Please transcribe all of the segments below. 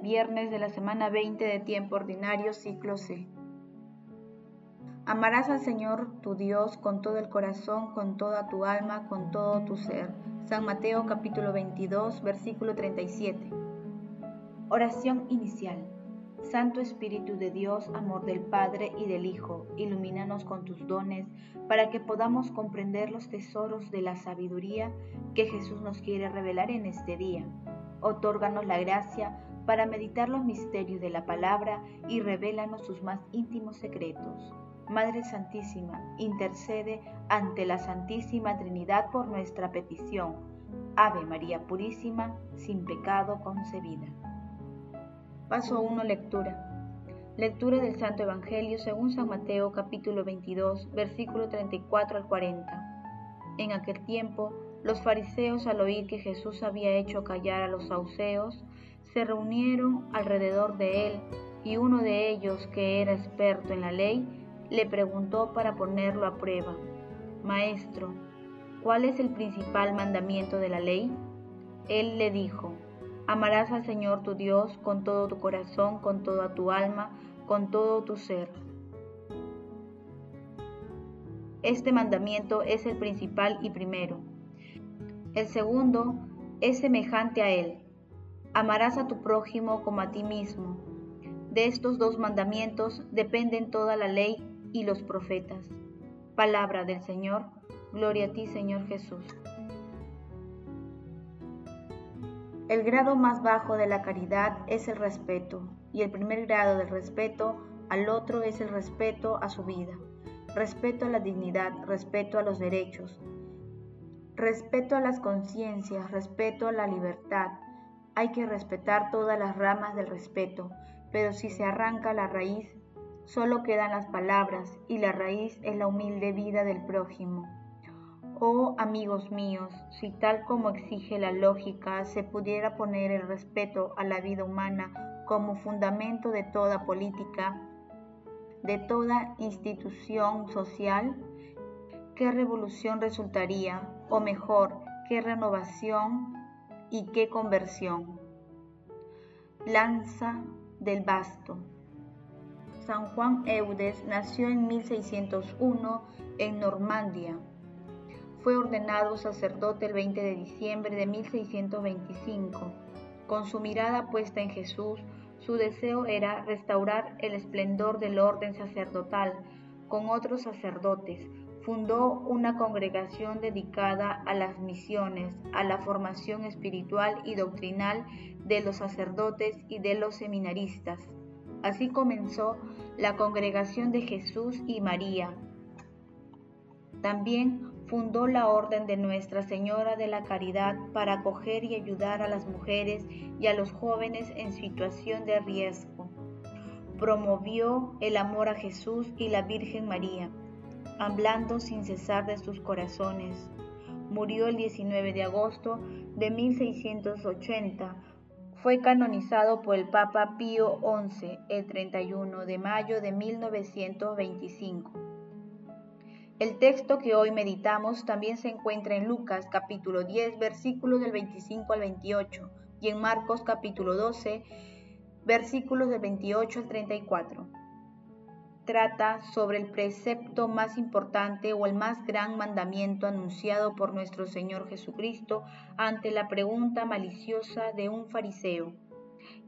viernes de la semana 20 de tiempo ordinario, ciclo C. Amarás al Señor tu Dios con todo el corazón, con toda tu alma, con todo tu ser. San Mateo capítulo 22, versículo 37. Oración inicial. Santo Espíritu de Dios, amor del Padre y del Hijo, ilumínanos con tus dones para que podamos comprender los tesoros de la sabiduría que Jesús nos quiere revelar en este día. Otórganos la gracia para meditar los misterios de la palabra y revélanos sus más íntimos secretos. Madre Santísima, intercede ante la Santísima Trinidad por nuestra petición. Ave María Purísima, sin pecado concebida. Paso 1. Lectura. Lectura del Santo Evangelio según San Mateo capítulo 22, versículo 34 al 40. En aquel tiempo, los fariseos al oír que Jesús había hecho callar a los sauceos, se reunieron alrededor de él y uno de ellos, que era experto en la ley, le preguntó para ponerlo a prueba, Maestro, ¿cuál es el principal mandamiento de la ley? Él le dijo, Amarás al Señor tu Dios con todo tu corazón, con toda tu alma, con todo tu ser. Este mandamiento es el principal y primero. El segundo es semejante a él. Amarás a tu prójimo como a ti mismo. De estos dos mandamientos dependen toda la ley y los profetas. Palabra del Señor, gloria a ti Señor Jesús. El grado más bajo de la caridad es el respeto, y el primer grado del respeto al otro es el respeto a su vida, respeto a la dignidad, respeto a los derechos, respeto a las conciencias, respeto a la libertad. Hay que respetar todas las ramas del respeto, pero si se arranca la raíz, Solo quedan las palabras y la raíz es la humilde vida del prójimo. Oh amigos míos, si tal como exige la lógica se pudiera poner el respeto a la vida humana como fundamento de toda política, de toda institución social, ¿qué revolución resultaría? O mejor, ¿qué renovación y qué conversión? Lanza del basto. San Juan Eudes nació en 1601 en Normandía. Fue ordenado sacerdote el 20 de diciembre de 1625. Con su mirada puesta en Jesús, su deseo era restaurar el esplendor del orden sacerdotal con otros sacerdotes. Fundó una congregación dedicada a las misiones, a la formación espiritual y doctrinal de los sacerdotes y de los seminaristas. Así comenzó la Congregación de Jesús y María. También fundó la Orden de Nuestra Señora de la Caridad para acoger y ayudar a las mujeres y a los jóvenes en situación de riesgo. Promovió el amor a Jesús y la Virgen María, hablando sin cesar de sus corazones. Murió el 19 de agosto de 1680 fue canonizado por el Papa Pío XI el 31 de mayo de 1925. El texto que hoy meditamos también se encuentra en Lucas capítulo 10 versículos del 25 al 28 y en Marcos capítulo 12 versículos del 28 al 34 trata sobre el precepto más importante o el más gran mandamiento anunciado por nuestro Señor Jesucristo ante la pregunta maliciosa de un fariseo,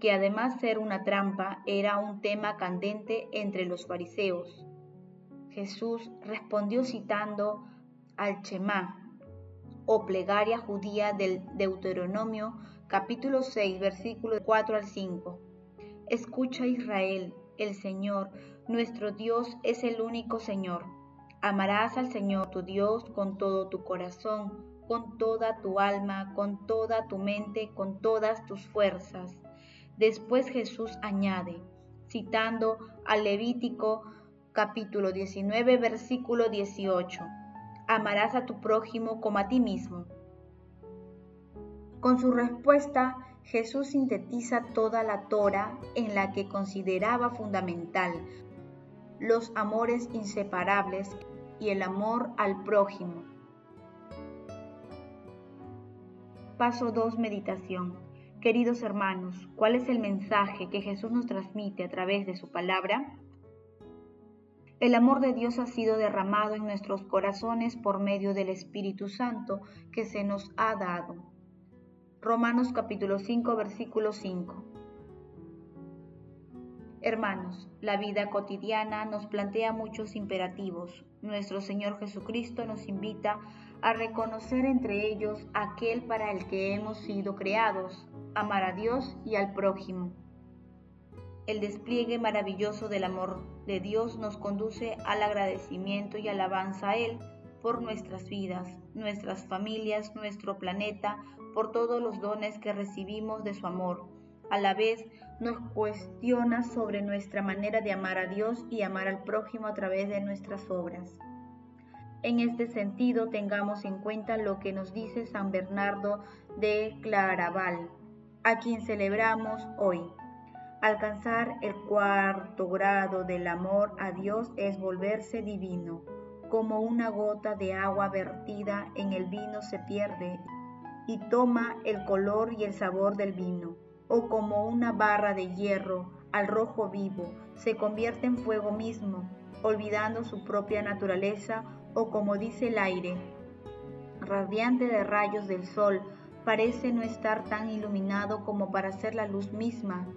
que además ser una trampa era un tema candente entre los fariseos. Jesús respondió citando al Chemá, o plegaria judía del Deuteronomio capítulo 6 versículos 4 al 5. Escucha Israel, el Señor, nuestro Dios es el único Señor. Amarás al Señor tu Dios con todo tu corazón, con toda tu alma, con toda tu mente, con todas tus fuerzas. Después Jesús añade, citando al Levítico capítulo 19, versículo 18, amarás a tu prójimo como a ti mismo. Con su respuesta, Jesús sintetiza toda la Torah en la que consideraba fundamental los amores inseparables y el amor al prójimo. Paso 2. Meditación. Queridos hermanos, ¿cuál es el mensaje que Jesús nos transmite a través de su palabra? El amor de Dios ha sido derramado en nuestros corazones por medio del Espíritu Santo que se nos ha dado. Romanos capítulo 5 versículo 5. Hermanos, la vida cotidiana nos plantea muchos imperativos. Nuestro Señor Jesucristo nos invita a reconocer entre ellos aquel para el que hemos sido creados, amar a Dios y al prójimo. El despliegue maravilloso del amor de Dios nos conduce al agradecimiento y alabanza a Él por nuestras vidas, nuestras familias, nuestro planeta, por todos los dones que recibimos de su amor. A la vez nos cuestiona sobre nuestra manera de amar a Dios y amar al prójimo a través de nuestras obras. En este sentido, tengamos en cuenta lo que nos dice San Bernardo de Claraval, a quien celebramos hoy. Alcanzar el cuarto grado del amor a Dios es volverse divino. Como una gota de agua vertida en el vino se pierde y toma el color y el sabor del vino o como una barra de hierro al rojo vivo, se convierte en fuego mismo, olvidando su propia naturaleza, o como dice el aire, radiante de rayos del sol, parece no estar tan iluminado como para ser la luz misma.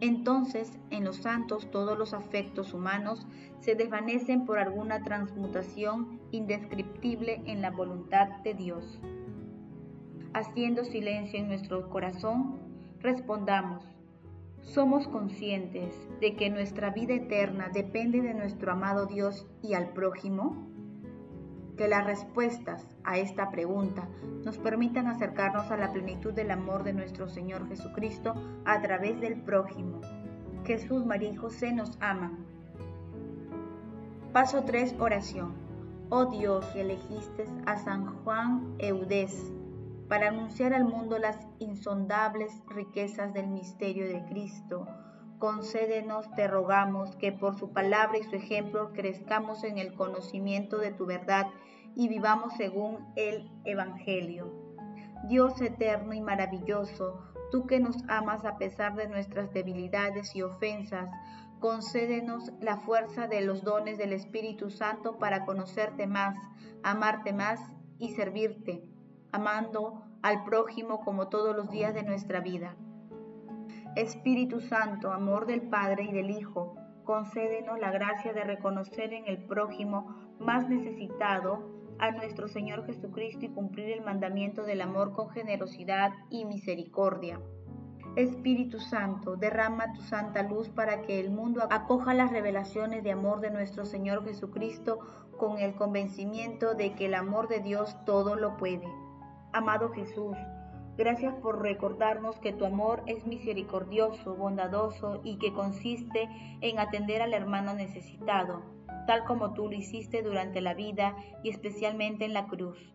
Entonces, en los santos todos los afectos humanos se desvanecen por alguna transmutación indescriptible en la voluntad de Dios. Haciendo silencio en nuestro corazón, Respondamos, ¿somos conscientes de que nuestra vida eterna depende de nuestro amado Dios y al prójimo? Que las respuestas a esta pregunta nos permitan acercarnos a la plenitud del amor de nuestro Señor Jesucristo a través del prójimo. Jesús, María y José nos aman. Paso 3. Oración. Oh Dios, que elegiste a San Juan Eudés para anunciar al mundo las insondables riquezas del misterio de Cristo. Concédenos, te rogamos, que por su palabra y su ejemplo crezcamos en el conocimiento de tu verdad y vivamos según el Evangelio. Dios eterno y maravilloso, tú que nos amas a pesar de nuestras debilidades y ofensas, concédenos la fuerza de los dones del Espíritu Santo para conocerte más, amarte más y servirte amando al prójimo como todos los días de nuestra vida. Espíritu Santo, amor del Padre y del Hijo, concédenos la gracia de reconocer en el prójimo más necesitado a nuestro Señor Jesucristo y cumplir el mandamiento del amor con generosidad y misericordia. Espíritu Santo, derrama tu santa luz para que el mundo acoja las revelaciones de amor de nuestro Señor Jesucristo con el convencimiento de que el amor de Dios todo lo puede. Amado Jesús, gracias por recordarnos que tu amor es misericordioso, bondadoso y que consiste en atender al hermano necesitado, tal como tú lo hiciste durante la vida y especialmente en la cruz.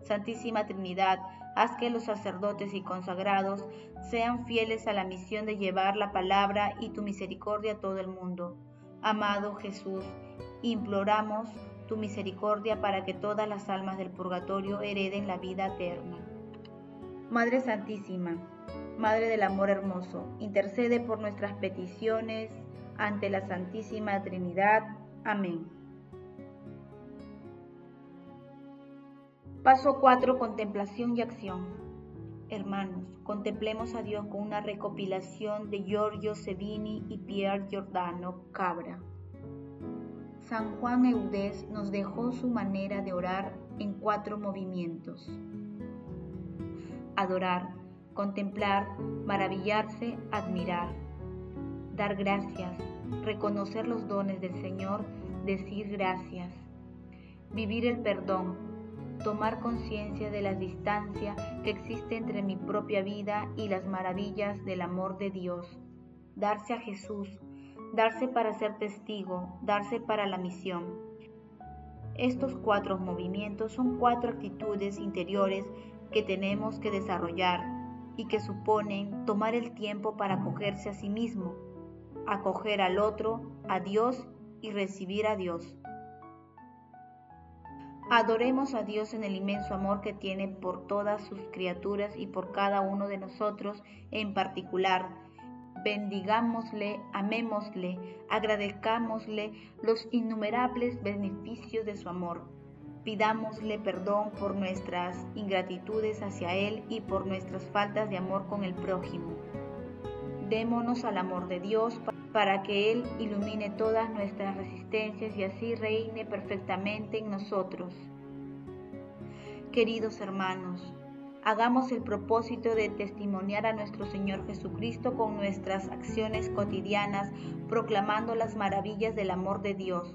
Santísima Trinidad, haz que los sacerdotes y consagrados sean fieles a la misión de llevar la palabra y tu misericordia a todo el mundo. Amado Jesús, imploramos tu misericordia para que todas las almas del purgatorio hereden la vida eterna. Madre Santísima, Madre del Amor Hermoso, intercede por nuestras peticiones ante la Santísima Trinidad. Amén. Paso 4. Contemplación y acción. Hermanos, contemplemos a Dios con una recopilación de Giorgio Sevini y Pierre Giordano Cabra. San Juan Eudés nos dejó su manera de orar en cuatro movimientos. Adorar, contemplar, maravillarse, admirar. Dar gracias, reconocer los dones del Señor, decir gracias. Vivir el perdón, tomar conciencia de la distancia que existe entre mi propia vida y las maravillas del amor de Dios. Darse a Jesús, darse para ser testigo, darse para la misión. Estos cuatro movimientos son cuatro actitudes interiores que tenemos que desarrollar y que suponen tomar el tiempo para acogerse a sí mismo, acoger al otro, a Dios y recibir a Dios. Adoremos a Dios en el inmenso amor que tiene por todas sus criaturas y por cada uno de nosotros en particular. Bendigámosle, amémosle, agradezcámosle los innumerables beneficios de su amor. Pidámosle perdón por nuestras ingratitudes hacia Él y por nuestras faltas de amor con el prójimo. Démonos al amor de Dios para que Él ilumine todas nuestras resistencias y así reine perfectamente en nosotros. Queridos hermanos, hagamos el propósito de testimoniar a nuestro Señor Jesucristo con nuestras acciones cotidianas, proclamando las maravillas del amor de Dios.